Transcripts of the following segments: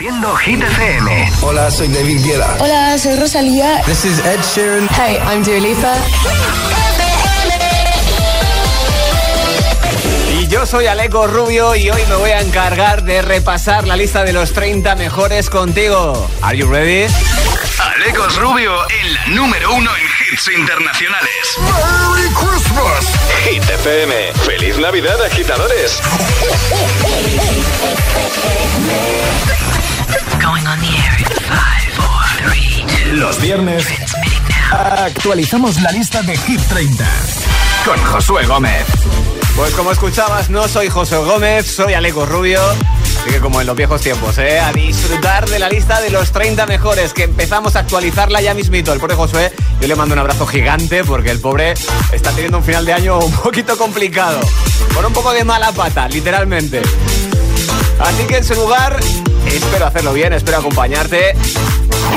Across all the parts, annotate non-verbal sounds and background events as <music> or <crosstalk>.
Haciendo Hit FM. Hola, soy David Guetta. Hola, soy Rosalía. This is Ed Sheeran. Hey, I'm Dua Lipa. Y yo soy Aleco Rubio y hoy me voy a encargar de repasar la lista de los 30 mejores contigo. Are you ready? Alecos Rubio, el número uno en hits internacionales. ¡Merry Christmas! Hit FM. ¡Feliz Navidad, agitadores! Going on the air in five, four, three, two. Los viernes actualizamos la lista de Hit 30 con Josué Gómez. Pues como escuchabas, no soy José Gómez, soy Aleco Rubio. Así que como en los viejos tiempos, ¿eh? A disfrutar de la lista de los 30 mejores, que empezamos a actualizarla ya mismito. El pobre Josué, yo le mando un abrazo gigante porque el pobre está teniendo un final de año un poquito complicado. Con un poco de mala pata, literalmente. Así que en su lugar, espero hacerlo bien, espero acompañarte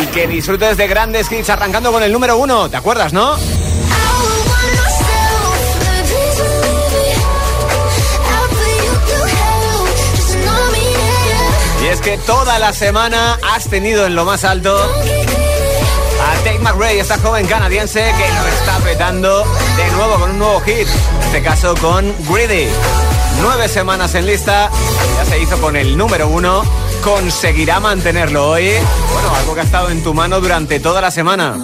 y que disfrutes de grandes hits arrancando con el número uno. ¿Te acuerdas, no? Que toda la semana has tenido en lo más alto a Tate McRae, esta joven canadiense que lo está petando de nuevo con un nuevo hit. En este caso con Greedy. Nueve semanas en lista, ya se hizo con el número uno. ¿Conseguirá mantenerlo hoy? Bueno, algo que ha estado en tu mano durante toda la semana.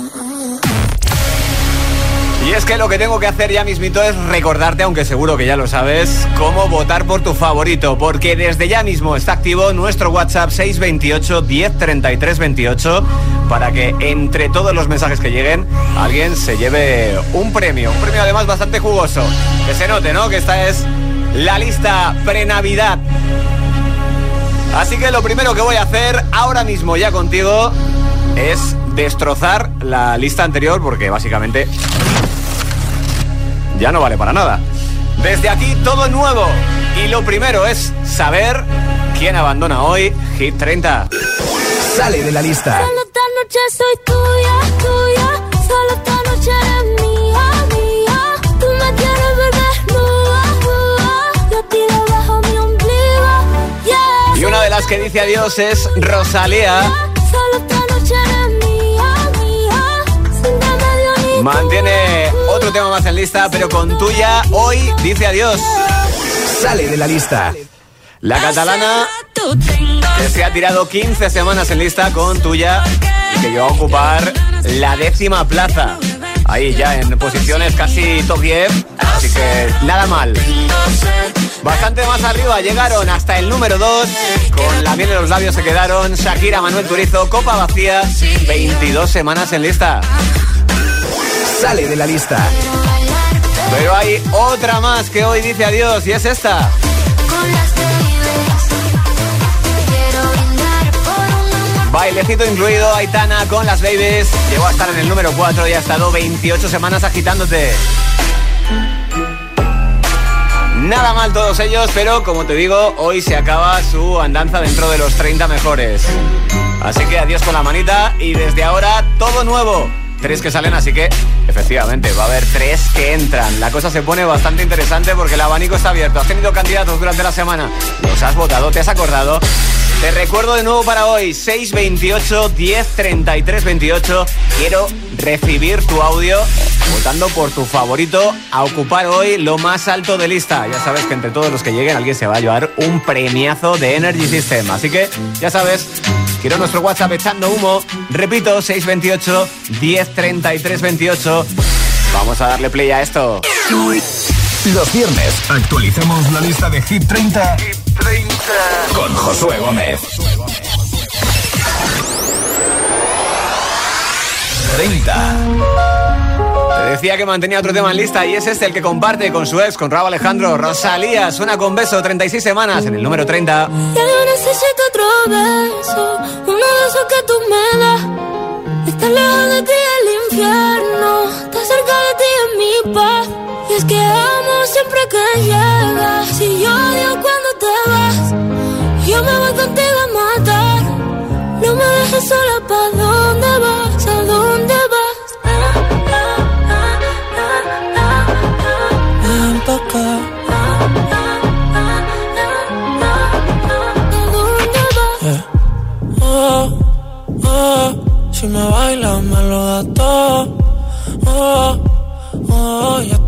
Y es que lo que tengo que hacer ya mismito es recordarte, aunque seguro que ya lo sabes, cómo votar por tu favorito, porque desde ya mismo está activo nuestro WhatsApp 628 1033 28 para que entre todos los mensajes que lleguen alguien se lleve un premio, un premio además bastante jugoso. Que se note, ¿no? Que esta es la lista pre-Navidad. Así que lo primero que voy a hacer ahora mismo ya contigo es destrozar la lista anterior porque básicamente ya no vale para nada. Desde aquí todo nuevo. Y lo primero es saber quién abandona hoy Hit 30. Sale de la lista. Solo esta noche soy tuya, tuya. Solo esta noche eres mía, mía. Tú me quieres ver desnuda, nuda. Yo tiro bajo mi ombligo, yeah. Y una de las que dice adiós es Rosalía. Solo esta noche eres mía, mía. Sin remedio ni Mantiene otro tema más en lista, pero con tuya hoy dice adiós. Sale de la lista. La catalana que se ha tirado 15 semanas en lista con tuya y que llegó a ocupar la décima plaza. Ahí ya en posiciones casi top 10, así que nada mal. Bastante más arriba llegaron hasta el número 2. Con la miel en los labios se quedaron Shakira, Manuel Turizo, Copa Vacía, 22 semanas en lista. Sale de la lista. Pero hay otra más que hoy dice adiós y es esta. Bailecito incluido, Aitana con las babies. Llegó a estar en el número 4 y ha estado 28 semanas agitándote. Nada mal todos ellos, pero como te digo, hoy se acaba su andanza dentro de los 30 mejores. Así que adiós con la manita y desde ahora todo nuevo. Tres que salen, así que efectivamente va a haber tres que entran. La cosa se pone bastante interesante porque el abanico está abierto. Has tenido candidatos durante la semana, los has votado, te has acordado. Te recuerdo de nuevo para hoy, 628 10 33 28. Quiero recibir tu audio votando por tu favorito a ocupar hoy lo más alto de lista. Ya sabes que entre todos los que lleguen alguien se va a llevar un premiazo de Energy System. Así que, ya sabes, quiero nuestro WhatsApp echando humo. Repito, 628 10 33 28. Vamos a darle play a esto. Los viernes actualizamos la lista de Hit 30, con Josué Gómez. 30. Te decía que mantenía otro tema en lista y es este el que comparte con su ex, con Raúl Alejandro. Rosalía suena con beso 36 semanas en el número 30. Ya yo necesito otro beso, uno de esos que tú me das. Está lejos de ti el infierno, está cerca de ti en mi paz. Que amo siempre que llegas, si yo odio cuando te vas. Yo me voy contigo a matar, no me dejes sola, ¿pa' dónde vas? ¿A dónde vas? Ven pa' acá. ¿A dónde vas? Si me bailas me lo da todo.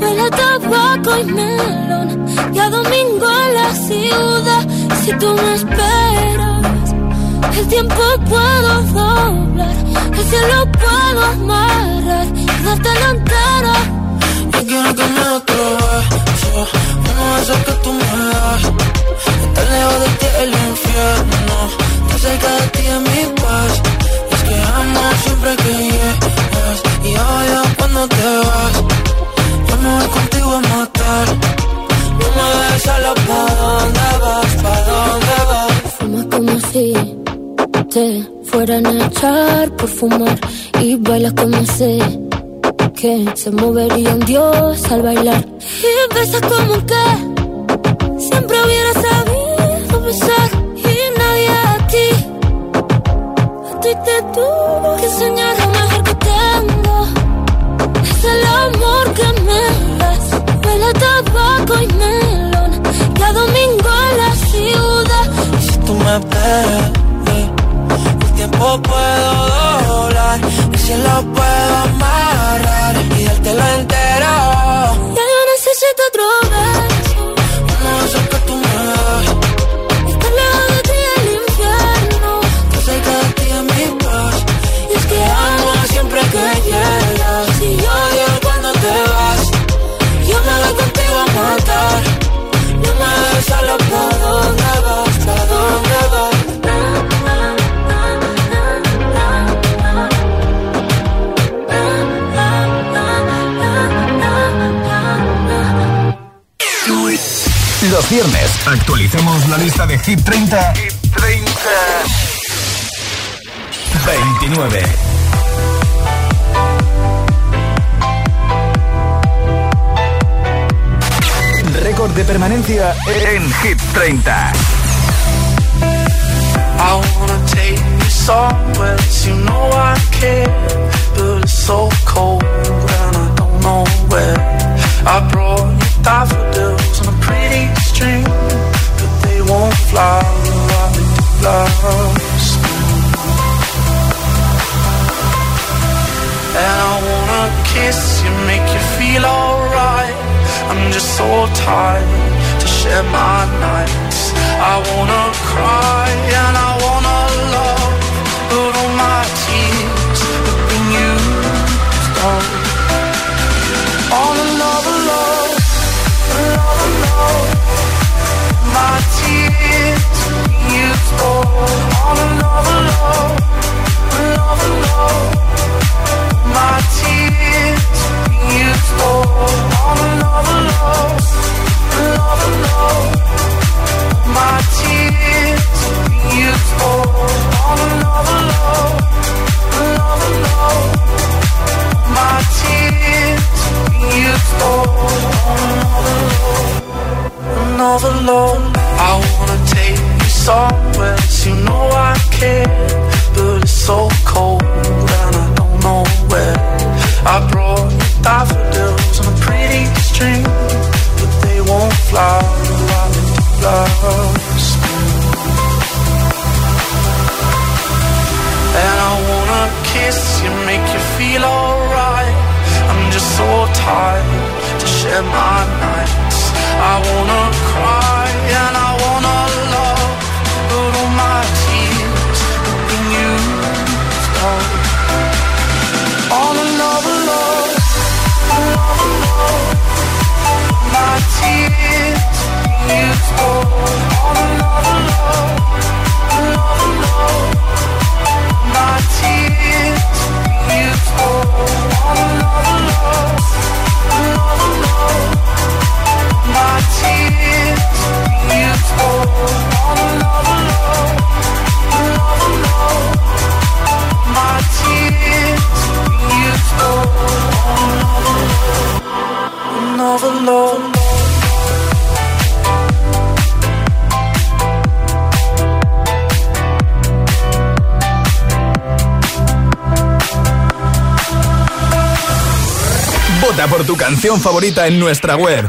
Huele a tabaco y melón. Y a domingo en la ciudad. Si tú me esperas, el tiempo puedo doblar. El cielo puedo amarrar y darte la entera. Yo quiero que me uno de esos que tú me das. Estar lejos de ti el infierno, estar cerca de ti es mi paz. Es que amo siempre que llegas y odio cuando te vas. Voy contigo a matar. No me dejes solo pa' dónde vas, pa' dónde vas. Fuma como si te fueran a echar por fumar. Y bailas como sé que se movería un dios al bailar. Y besas como que siempre hubiera sabido besar. Y nadie a ti, a ti te tuvo que enseñar amor que me das. Huele a tabaco y melón. Y a domingo en la ciudad. Y si tú me esperas, el tiempo puedo doblar. Y si lo puedo amarrar y dártelo entero. Los viernes actualicemos la lista de Hit 30, 29. Récord de permanencia en Hit 30. I wanna take you somewhere you know I care, but it's so cold and I don't know where. I brought you daffodils on a pretty string, but they won't fly like last. And I wanna kiss you, make you feel alright. I'm just so tired to share my nights. I wanna cry and I wanna My tears have been used up. On another love, another love. My tears have been used up. On another love, another love. My tears have been used up. On another love, another love. My tears have been used up. On another love, another love. I wanna take you somewhere you know I care, but it's so cold and I don't know where. I brought you daffodils on a pretty string, but they won't fly like they do last. And I wanna kiss you, make you feel alright. I'm just so tired to share my nights. I wanna cry and I wanna love, but all my tears have been used. On another love, another love. My tears been used up. On another love, another love. My tears been used up. On another Vota por tu canción favorita en nuestra web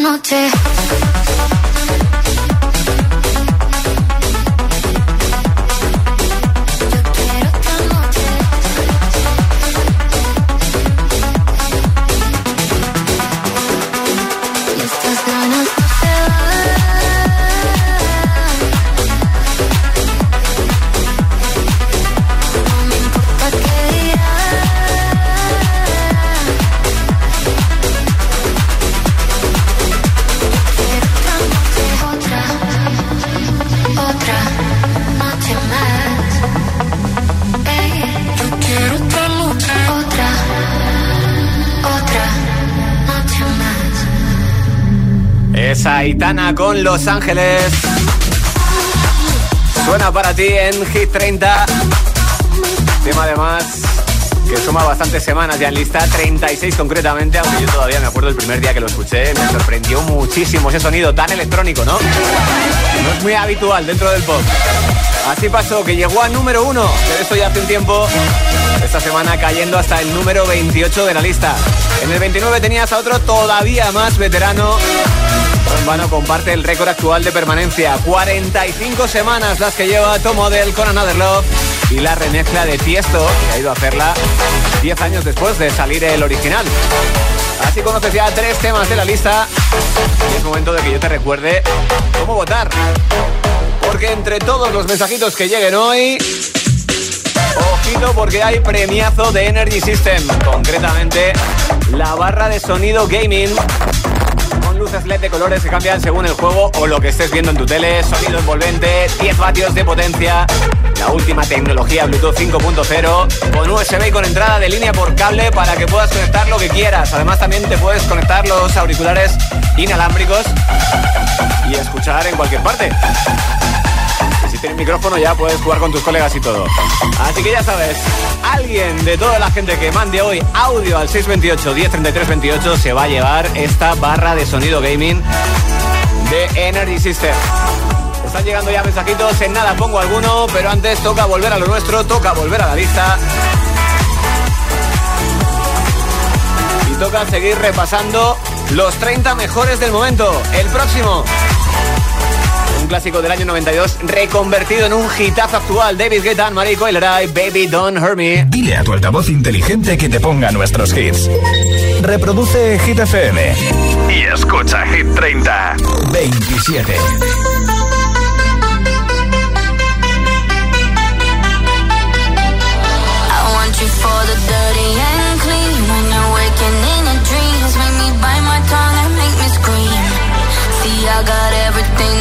Noche. Aitana con Los Ángeles. Suena para ti en Hit 30. Tema además que suma bastantes semanas ya en lista, 36 concretamente, aunque yo todavía me acuerdo el primer día que lo escuché, me sorprendió muchísimo ese sonido tan electrónico, ¿no? No es muy habitual dentro del pop. Así pasó, que llegó al número uno, pero esto ya hace un tiempo, esta semana cayendo hasta el número 28 de la lista. En el 29 tenías a otro todavía más veterano, vano comparte el récord actual de permanencia. 45 semanas las que lleva Tom Model con Another Love y la remezcla de Tiesto, que ha ido a hacerla 10 años después de salir el original. Así conoces ya tres temas de la lista y es momento de que yo te recuerde cómo votar. Porque entre todos los mensajitos que lleguen hoy, ojito porque hay premiazo de Energy System, concretamente la barra de sonido gaming luces de colores que cambian según el juego o lo que estés viendo en tu tele, sonido envolvente, 10 vatios de potencia, la última tecnología Bluetooth 5.0, con USB y con entrada de línea por cable para que puedas conectar lo que quieras. Además también te puedes conectar los auriculares inalámbricos y escuchar en cualquier parte si tienes micrófono ya puedes jugar con tus colegas y todo. Así que ya sabes, alguien de toda la gente que mande hoy audio al 628 1033 28 se va a llevar esta barra de sonido gaming de Energy System. Están llegando ya mensajitos, en nada pongo alguno, pero antes toca volver a lo nuestro, toca volver a la lista. Y toca seguir repasando los 30 mejores del momento. El próximo clásico del año 92 reconvertido en un hitazo actual. David Guetta, Marie Coileray, Baby Don't Hurt Me. Dile a tu altavoz inteligente que te ponga nuestros hits. Reproduce Hit FM. Y escucha Hit 30. 27.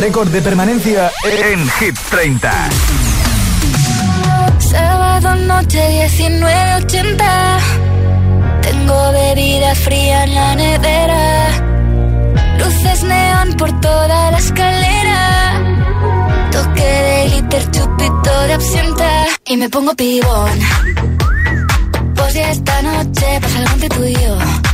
Récord de permanencia en Hit 30. Sábado noche 1980. Tengo bebida fría en la nevera. Luces neón por toda la escalera. Toque de glitter, chupito de absenta. Y me pongo pibón. Pues ya esta noche pasa algo entre tú y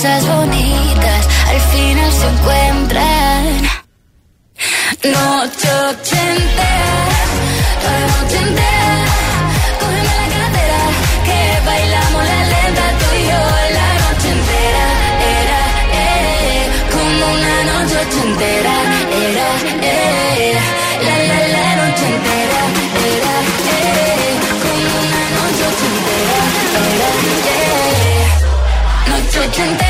Cosas bonitas al final se encuentran. Noche ochentera, toda noche entera, cógeme la cadera, que bailamos la lenta tú y yo la noche entera. Era, eh, como una noche ochentera, era, eh, la la la noche entera, era, eh, como una noche ochentera, era, eh, noche ochentera,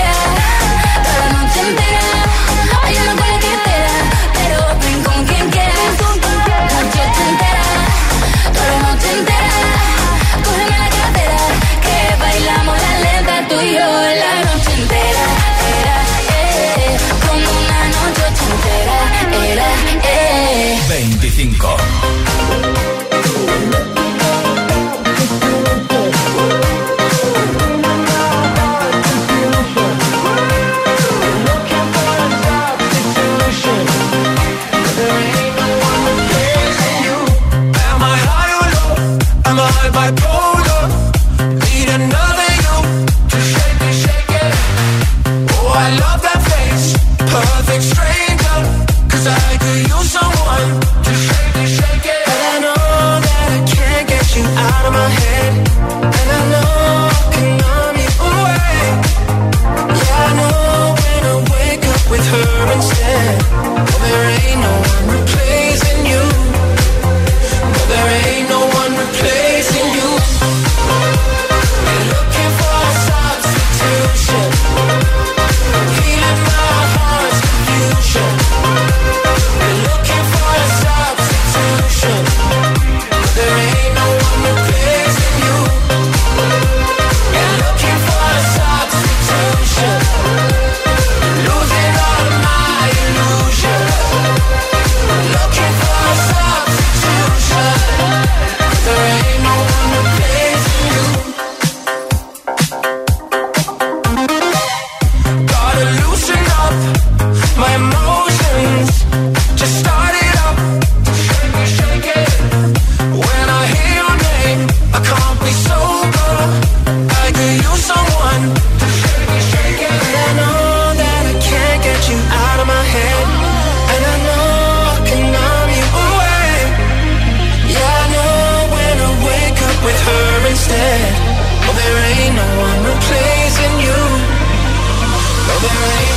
They're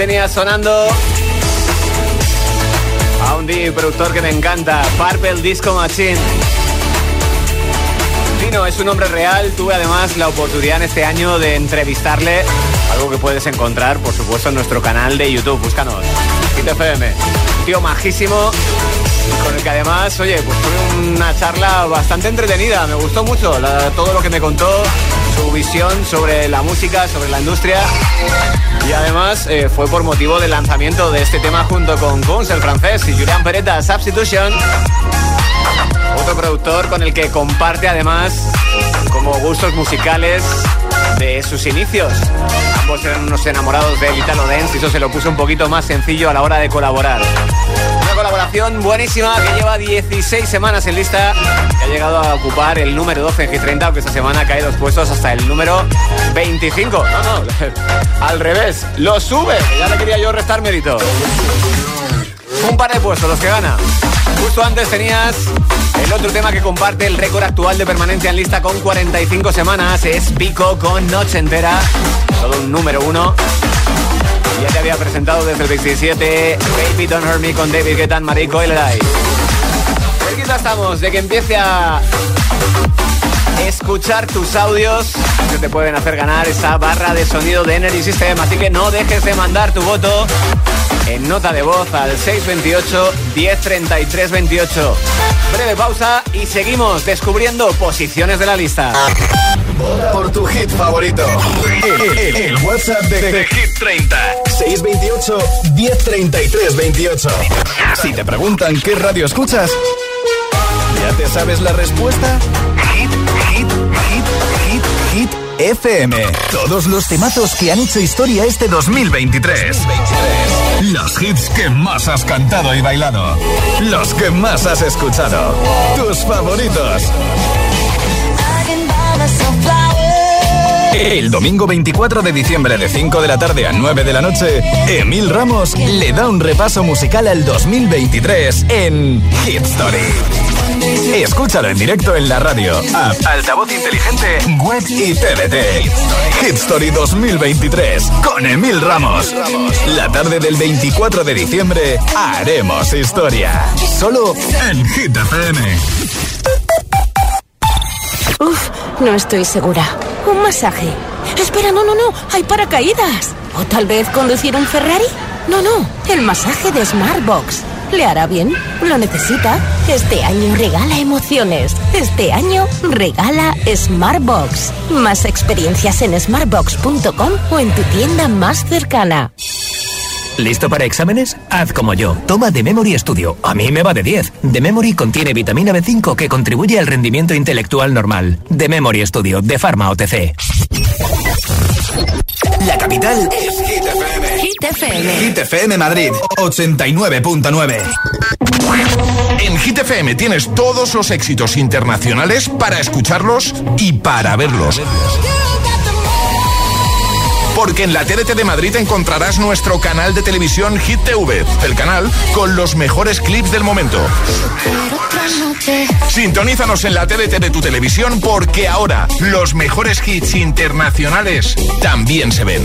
tenía sonando a un DJ productor que me encanta, Purple Disco Machine. Tino es un hombre real. Tuve además la oportunidad en este año de entrevistarle, algo que puedes encontrar, por supuesto, en nuestro canal de YouTube. Búscanos, FM. Un tío majísimo con el que además, oye, pues tuve una charla bastante entretenida. Me gustó mucho todo lo que me contó, su visión sobre la música, sobre la industria. Y además eh, fue por motivo del lanzamiento de este tema junto con Guns, el francés, y Julian Peretta, Substitution otro productor con el que comparte además como gustos musicales de sus inicios. Ambos eran unos enamorados de Italo Dance y eso se lo puso un poquito más sencillo a la hora de colaborar. Colaboración buenísima que lleva 16 semanas en lista, que ha llegado a ocupar el número 12 en G30, aunque esta semana cae dos puestos hasta el número 25. No, no, <laughs> al revés, lo sube, ya le quería yo restar mérito. Un par de puestos los que gana. Justo antes tenías el otro tema que comparte el récord actual de permanencia en lista con 45 semanas. Es Pico con Noche Entera. Todo un número uno. Ya te había presentado desde el 27 Baby Don't Hurt Me con David Guetta, Marie Coileray. Cerquita estamos de que empiece a escuchar tus audios que te pueden hacer ganar esa barra de sonido de Energy System. Así que no dejes de mandar tu voto en nota de voz al 628 1033 28. Breve pausa y seguimos descubriendo posiciones de la lista. Por tu hit favorito. El, WhatsApp de, Hit 30. 628 1033 28. Si te preguntan qué radio escuchas, ¿ya te sabes la respuesta? Hit, hit, hit, hit, hit. FM. Todos los temazos que han hecho historia este 2023. Los hits que más has cantado y bailado. Los que más has escuchado. Tus favoritos. El domingo 24 de diciembre de 5 de la tarde a 9 de la noche, Emil Ramos le da un repaso musical al 2023 en Hit Story. Escúchalo en directo en la radio, app, altavoz inteligente, web y TDT. Hit Story 2023 con Emil Ramos. La tarde del 24 de diciembre haremos historia. Solo en Hit FM. Uf, no estoy segura. Un masaje. Espera, no, no, no. Hay paracaídas. O tal vez conducir un Ferrari. No, no. El masaje de Smartbox. ¿Le hará bien? ¿Lo necesita? Este año regala emociones. Este año regala Smartbox. Más experiencias en smartbox.com o en tu tienda más cercana. ¿Listo para exámenes? Haz como yo. Toma The Memory Studio. A mí me va de 10. The Memory contiene vitamina B5 que contribuye al rendimiento intelectual normal. The Memory Studio de Pharma OTC. La capital es Hit FM. Hit FM. Hit FM Madrid 89.9. En Hit FM tienes todos los éxitos internacionales para escucharlos y para verlos. Porque en la TDT de Madrid encontrarás nuestro canal de televisión Hit TV, el canal con los mejores clips del momento. Sintonízanos en la TDT de tu televisión porque ahora los mejores hits internacionales también se ven.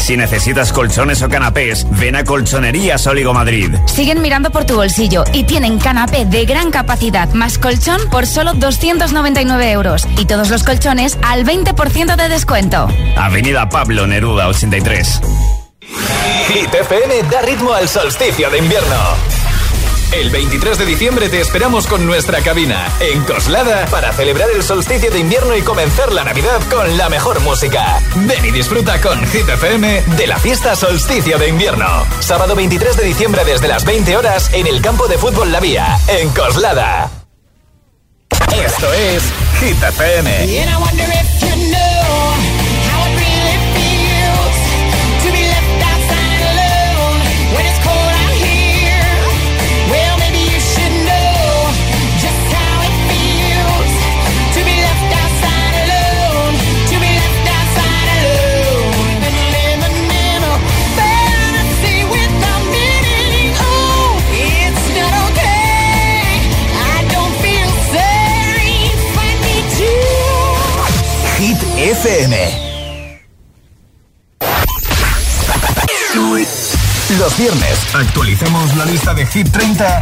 Si necesitas colchones o canapés, ven a Colchonerías Oligo Madrid. Siguen mirando por tu bolsillo y tienen canapé de gran capacidad más colchón por solo 299 euros. Y todos los colchones al 20% de descuento. Avenida Pablo Neruda 83. Hit FM da ritmo al solsticio de invierno. El 23 de diciembre te esperamos con nuestra cabina en Coslada para celebrar el solsticio de invierno y comenzar la Navidad con la mejor música. Ven y disfruta con Hit de la fiesta solsticio de invierno. Sábado 23 de diciembre desde las 20 horas en el campo de fútbol La Vía, en Coslada. Esto es Hit FM. FM. Los viernes actualizamos la lista de Hit 30.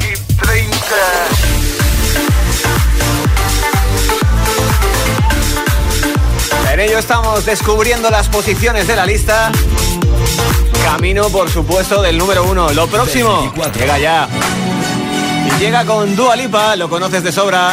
En ello estamos descubriendo las posiciones de la lista. Camino, por supuesto, del número uno. Lo próximo llega ya. Llega con Dua Lipa, lo conoces de sobra.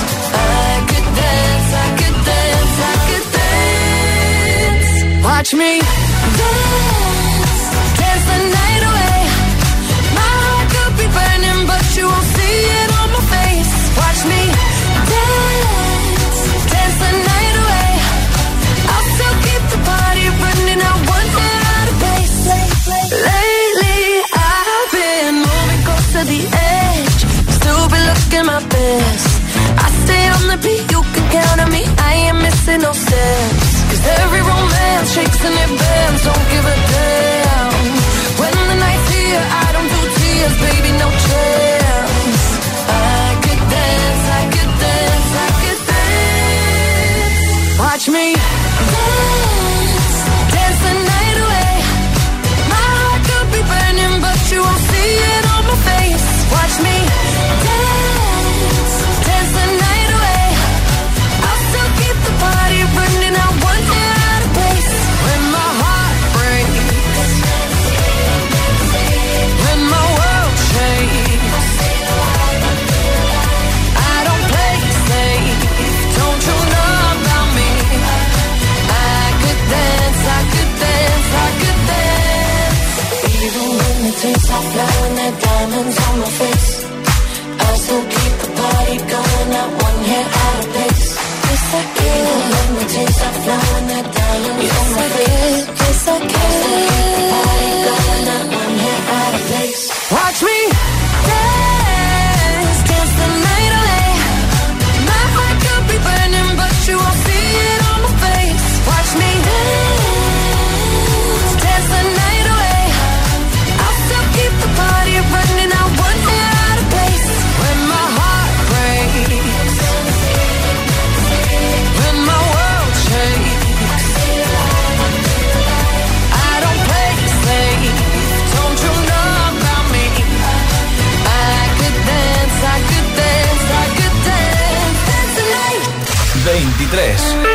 Watch me dance, dance the night away. My heart could be burning, but you won't see it on my face. Watch me dance, dance the night away. I'll still keep the party running I want that out of place. Lately, I've been moving close to the edge, still be looking my best count on me, I ain't missing no steps. Cause every romance shakes and it bends, don't give a hands on my face. I still keep the party going, not one hair out of place. Yes, I can. Let me chase that flowing, that diamond. Yes, I can. Yes, I can. 23.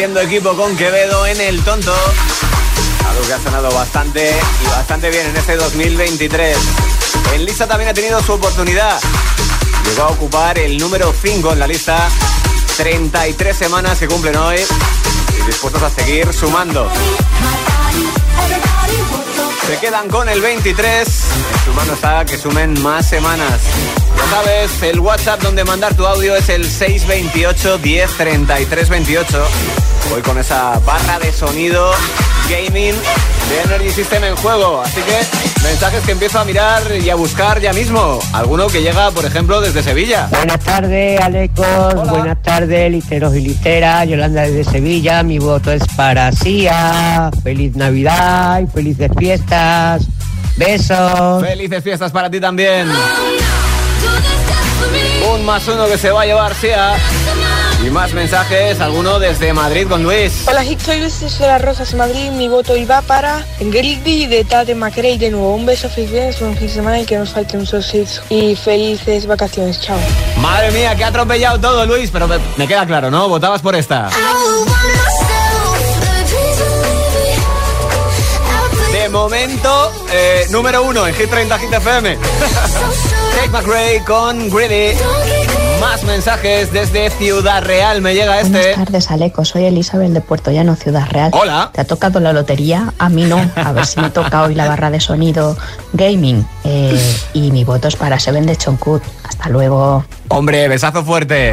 Haciendo equipo con Quevedo en el tonto. Algo que ha sonado bastante y bastante bien en este 2023. En lista también ha tenido su oportunidad. Llegó a ocupar el número 5 en la lista. 33 semanas que cumplen hoy y dispuestos a seguir sumando. Se quedan con el 23. En su que sumen más semanas. Ya sabes, el WhatsApp donde mandar tu audio es el 628 10 33 28. Voy con esa barra de sonido gaming de Energy System en juego. Así que mensajes que empiezo a mirar y a buscar ya mismo. Alguno que llega, por ejemplo, desde Sevilla. Buenas tardes, Alecos. Buenas tardes, literos y literas. Yolanda desde Sevilla. Mi voto es para Sia. Feliz Navidad y felices fiestas. Besos. Felices fiestas para ti también. Un más uno que se va a llevar Sia. Y más mensajes, alguno desde Madrid con Luis. Hola, soy Luis de las Rosas, Madrid. Mi voto iba para Grildi de Tate McRae. De nuevo, un beso, feliz buen fin de semana y que nos falten muchos hits. Y felices vacaciones, chao. Madre mía, que ha atropellado todo, Luis. Pero me, me queda claro, ¿no? Votabas por esta. De momento, eh, número uno en Hit 30 Hit FM. <laughs> Tate McRae con Greedy. Más mensajes desde Ciudad Real. Me llega este. Buenas tardes, Aleco. Soy Elizabeth de Puerto Llano, Ciudad Real. Hola. ¿Te ha tocado la lotería? A mí no. A ver si me toca hoy la barra de sonido gaming. Eh, y mi voto es para Seven de Chonkut. Hasta luego. Hombre, besazo fuerte.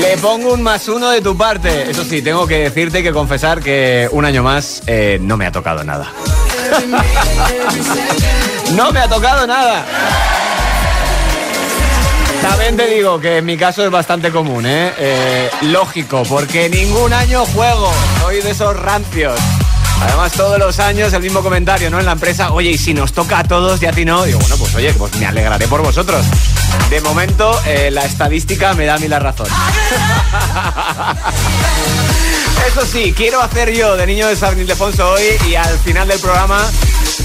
Le pongo un más uno de tu parte. Eso sí, tengo que decirte y que confesar que un año más eh, no me ha tocado nada. <laughs> no me ha tocado nada. También te digo que en mi caso es bastante común, ¿eh? Eh, Lógico, porque ningún año juego. Soy de esos rancios. Además, todos los años el mismo comentario, ¿no? En la empresa, oye, y si nos toca a todos y a ti no, digo, bueno, pues oye, pues me alegraré por vosotros. De momento, eh, la estadística me da a mí la razón. <laughs> Eso sí, quiero hacer yo de niño de San Ildefonso hoy y al final del programa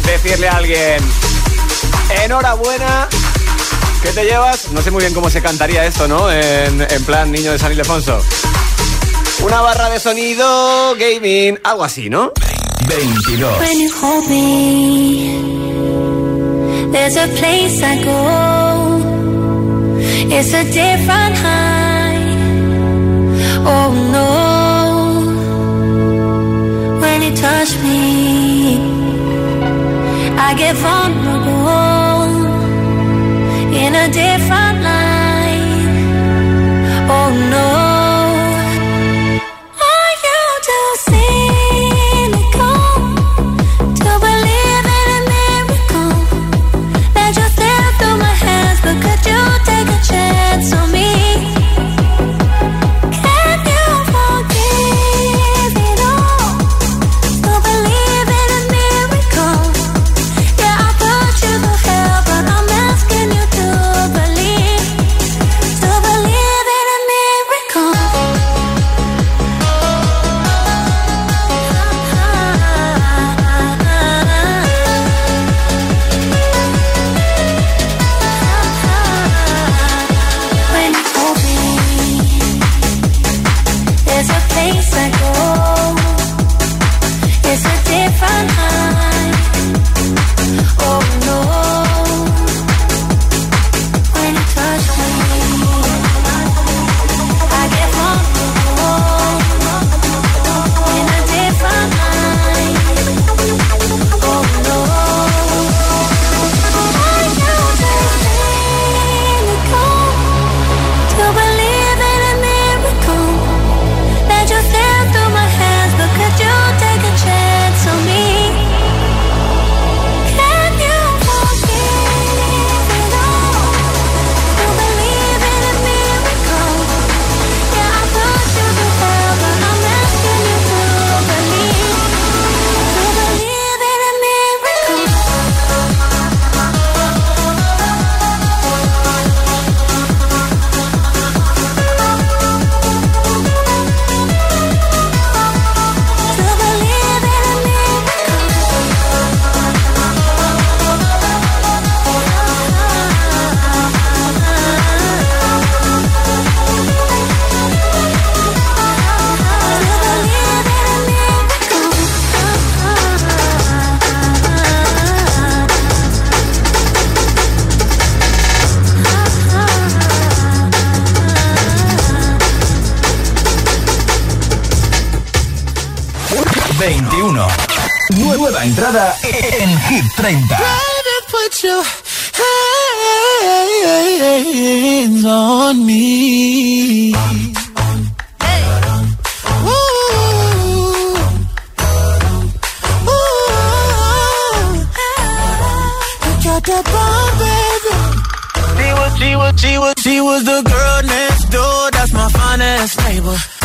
decirle a alguien, enhorabuena, ¿qué te llevas? No sé muy bien cómo se cantaría esto, ¿no? En, en plan niño de San Ildefonso. Una barra de sonido, gaming, algo así, ¿no? 22. When you hold me, there's a place I go. It's a different high. Oh no. When you touch me, I get vulnerable in a different 21. Nueva entrada en Hit 30. put your hands on me. She was, she was, she was the girl next door. That's my finest neighbor.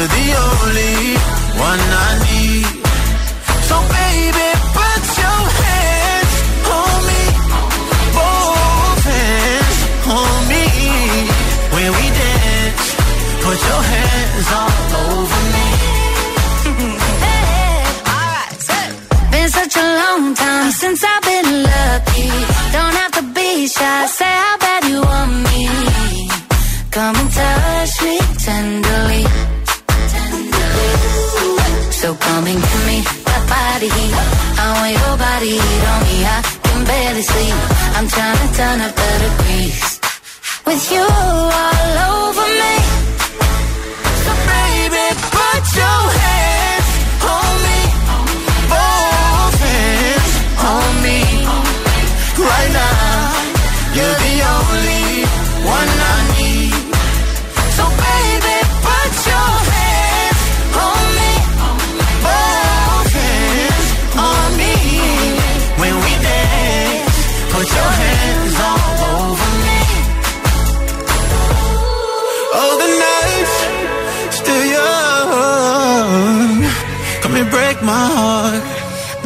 you're the only one I need. So baby, put your hands on me. Both hands on me. When we dance, put your hands all over me. Been such a long time since I've been lucky. Don't have to be shy, say how body heat. I want your body heat on me. I can barely sleep. I'm trying to turn up the degrees. With you all over me. So baby, put your hands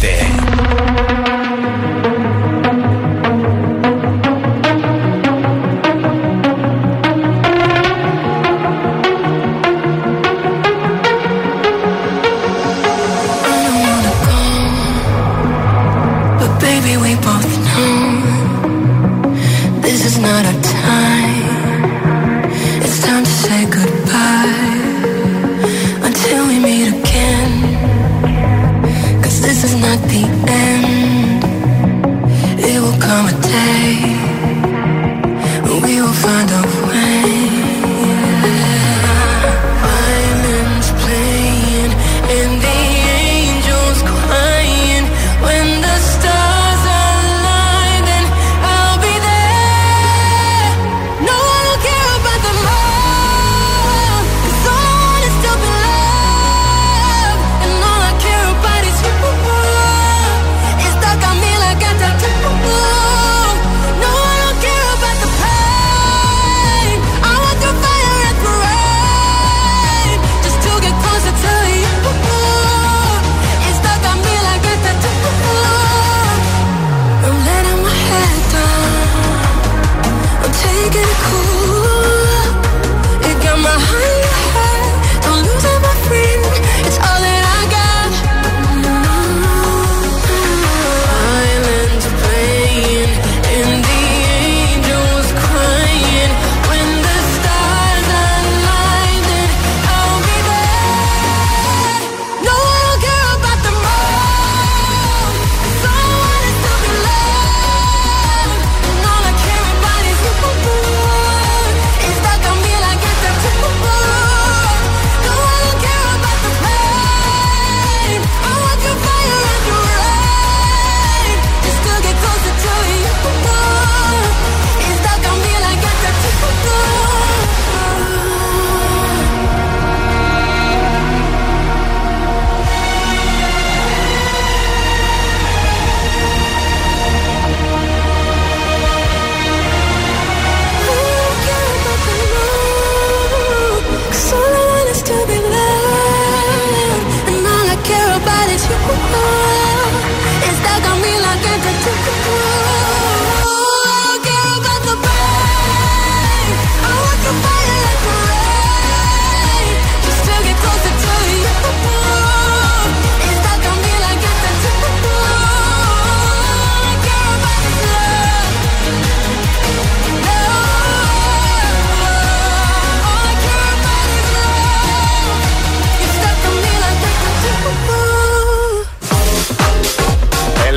20.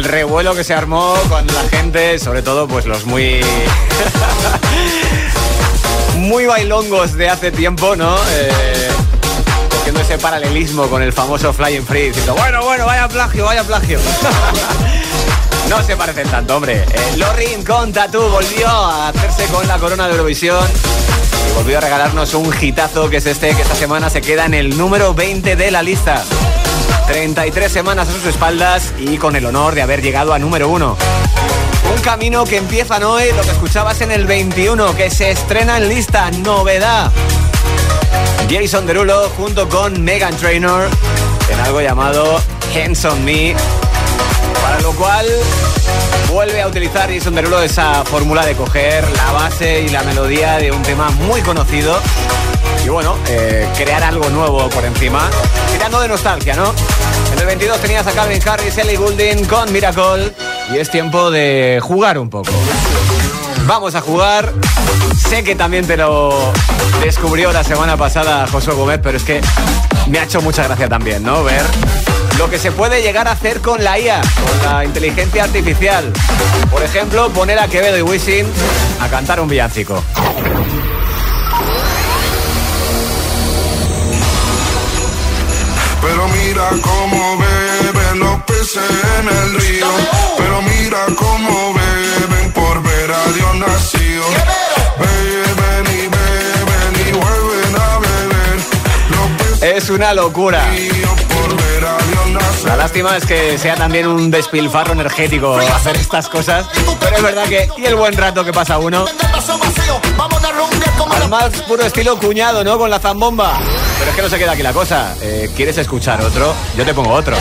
Revuelo que se armó con la gente, sobre todo pues los muy... <laughs> muy bailongos de hace tiempo, ¿no? Eh, cogiendo ese paralelismo con el famoso Flying Free, diciendo, bueno, bueno, vaya plagio, vaya plagio. <laughs> no se parecen tanto, hombre. Eh, Lorin con Tattoo volvió a hacerse con la corona de Eurovisión y volvió a regalarnos un hitazo que es este, que esta semana se queda en el número 20 de la lista. 33 semanas a sus espaldas y con el honor de haber llegado a número 1. Un camino que empieza hoy, lo que escuchabas en el 21, que se estrena en lista, novedad. Jason Derulo junto con Megan Trainor en algo llamado Hands on Me. Para lo cual vuelve a utilizar Jason Derulo esa fórmula de coger la base y la melodía de un tema muy conocido y bueno, eh, crear algo nuevo por encima, tirando de nostalgia, ¿no? En el 22 tenías a Calvin Harris, Ellie Goulding con Miracle y es tiempo de jugar un poco. Vamos a jugar. Sé que también te lo descubrió la semana pasada Josué Gómez, pero es que me ha hecho mucha gracia también, ¿no? Ver lo que se puede llegar a hacer con la IA, con la inteligencia artificial. Por ejemplo, poner a Quevedo y Wisin a cantar un villancico. Mira cómo beben los peces en el río. Pero mira cómo beben por ver a Dios nacido. Beben y beben y vuelven a beber. Es una locura. La lástima es que sea también un despilfarro energético hacer estas cosas, pero es verdad que y el buen rato que pasa uno. Al más puro estilo cuñado, ¿no? Con la zambomba. Pero es que no se queda aquí la cosa. Eh, ¿Quieres escuchar otro? Yo te pongo otro.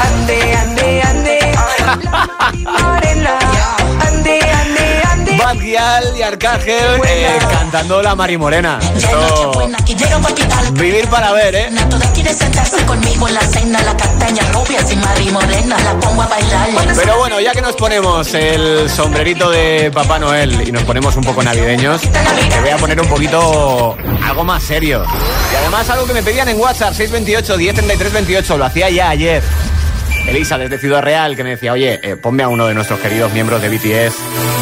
Ande, ande, ande. Y Arcángel eh, cantando la Mari Morena. Esto... Vivir para ver, ¿eh? Pero bueno, ya que nos ponemos el sombrerito de Papá Noel y nos ponemos un poco navideños, te voy a poner un poquito algo más serio. Y además algo que me pedían en WhatsApp, 628 1033 28, lo hacía ya ayer. Elisa desde Ciudad Real que me decía, oye, eh, ponme a uno de nuestros queridos miembros de BTS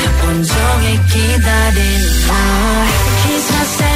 온종일 기다린 너 Christmas I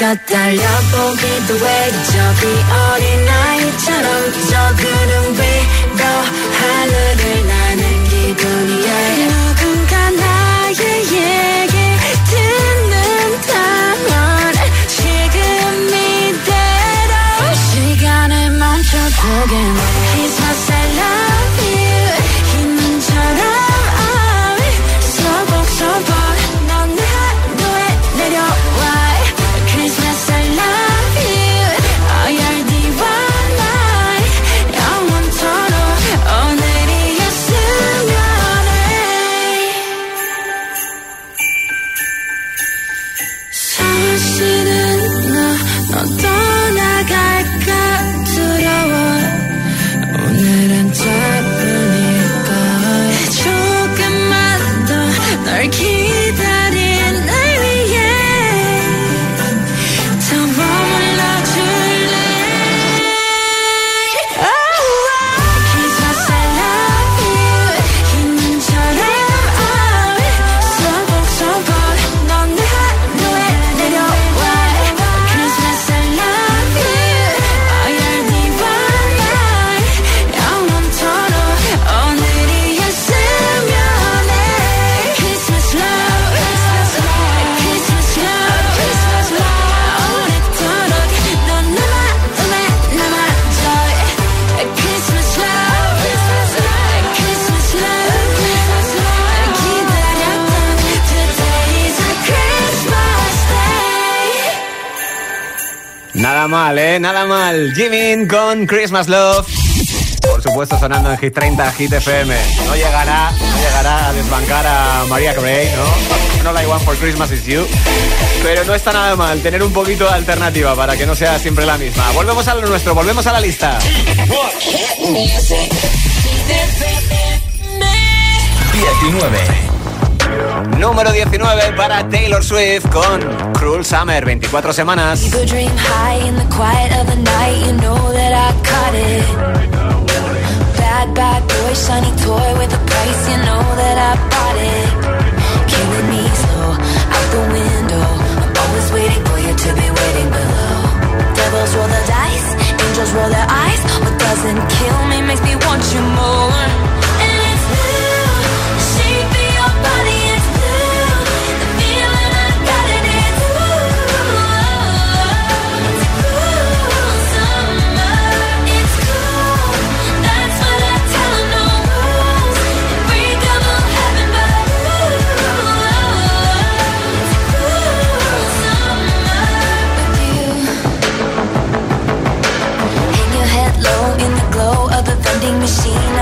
힘껏 달려보기도 해 저기 어린아이처럼 저 구름 위로 하늘을 나 Jimin con Christmas Love. Por supuesto sonando en Hit 30, Hit FM. No llegará, no llegará a desbancar a María Carey, ¿no? No la One for Christmas is You. Pero no está nada mal tener un poquito de alternativa para que no sea siempre la misma. Volvemos a lo nuestro, volvemos a la lista. 19. Número 19 para Taylor Swift con Cruel Summer, 24 semanas. Devils roll the dice, angels roll their eyes. What doesn't kill me makes me want you more.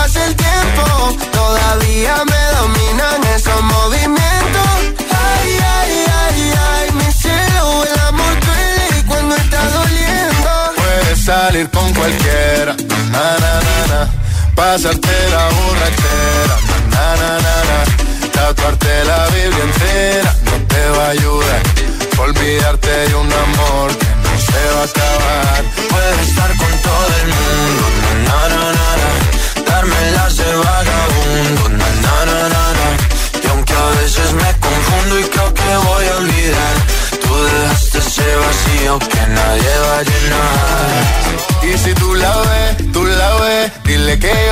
pase el tiempo, todavía me dominan esos movimientos. Ay, ay, ay, ay, mi cielo, el amor duele cuando está doliendo. Puedes salir con cualquiera, na na na na. Pasarte la borrachera, na na na na. Tatuarte la Biblia entera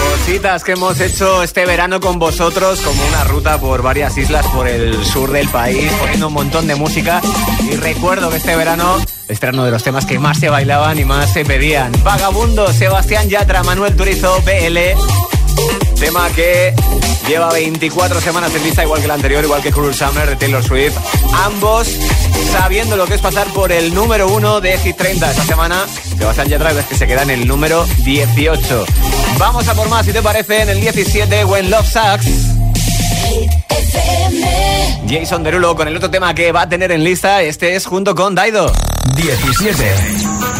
Cositas que hemos hecho este verano con vosotros, como una ruta por varias islas por el sur del país, poniendo un montón de música. Y recuerdo que este verano, este era uno de los temas que más se bailaban y más se pedían. Vagabundo, Sebastián Yatra, Manuel Turizo, BL. Tema que lleva 24 semanas en lista, igual que el anterior, igual que Cruel Summer de Taylor Swift. Ambos sabiendo lo que es pasar por el número uno de Hit 30 esta semana. Sebastián Yatra es que se queda en el número 18. Vamos a por más, si te parece, en el 17, When Love Sucks. Jason Derulo con el otro tema que va a tener en lista, este es junto con Daido. 17.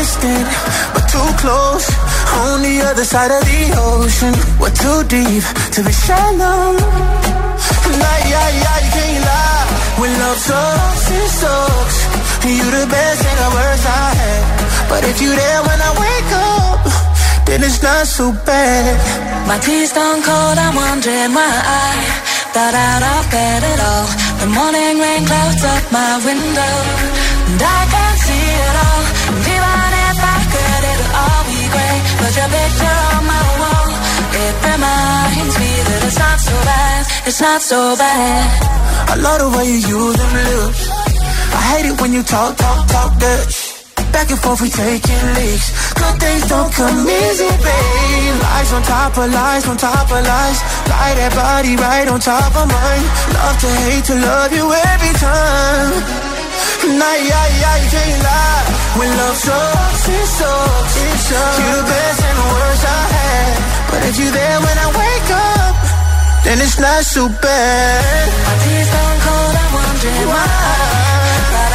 Distant, but too close. On the other side of the ocean. We're too deep to be shallow. Nah, yeah, yeah, you can't lie. When love sucks, it sucks. You the best and the worst I had. But if you're there when I wake up, then it's not so bad. My tea's gone cold, I'm wondering why I got out of bed at all. The morning rain clouds up my window, and I can't if I could, it'll all be great. But your picture on my wall, it reminds me that it's not so bad, it's not so bad. I love the way you use them lips. I hate it when you talk, talk, talk that Back and forth, we taking leaks. Good things don't come easy, babe. Lies on top of lies, on top of lies. Lie that body right on top of mine. Love to hate to love you every time. Nah, yeah, yeah, you can't lie. When love sucks, it sucks. It sucks. You the best and the worst I had. But if you there when I wake up, then it's not so bad. My tea's gone cold, I'm wondering why.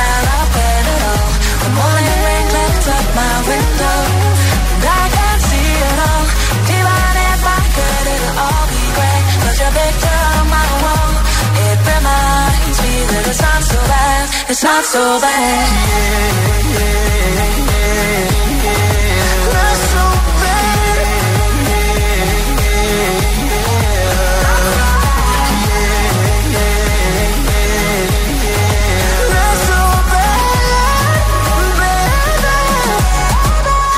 It's not so bad. It's not so bad. So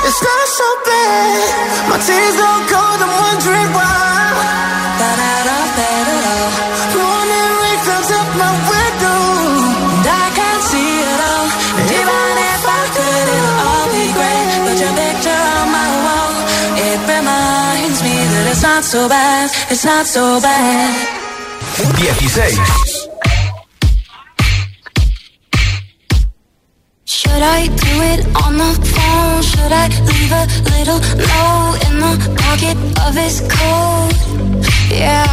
It's not so bad. My tears don't cold, I'm wondering why. So bad. It's not so bad. 16. I do it on the phone? Should I leave a little note in the pocket of his coat? Yeah,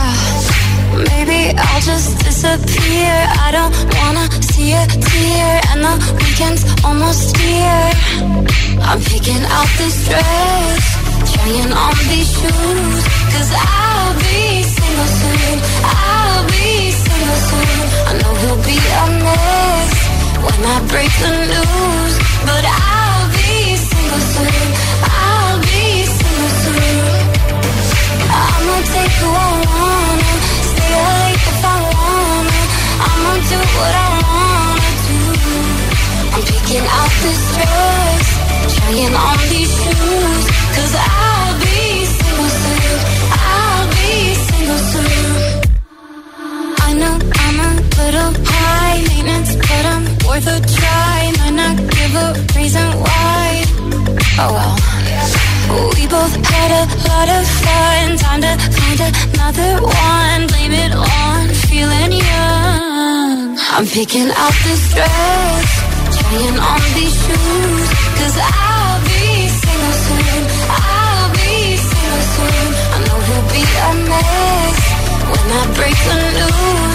maybe I'll just disappear. I don't wanna see a tear, and the weekend's almost here. I'm picking out this dress, trying on these shoes, cause I'll be single soon. I'll be single soon. I know he'll be a mess when I break the news, but I'll be single soon. I'll be single soon. I'ma take who I wanna, stay late if I wanna. I'ma do what I wanna do. I'm picking out this dress, trying on these shoes, worth a try. Might not give a reason why. Oh well. We both had a lot of fun. Time to find another one. Blame it on feeling young. I'm picking out this dress, trying on these shoes. Cause I'll be single soon. I'll be single soon. I know he'll be a mess when I break the news.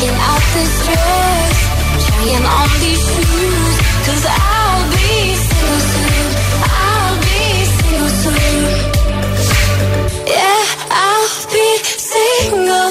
Picking out this dress, trying on these shoes. Cause I'll be single soon. I'll be single soon. Yeah, I'll be single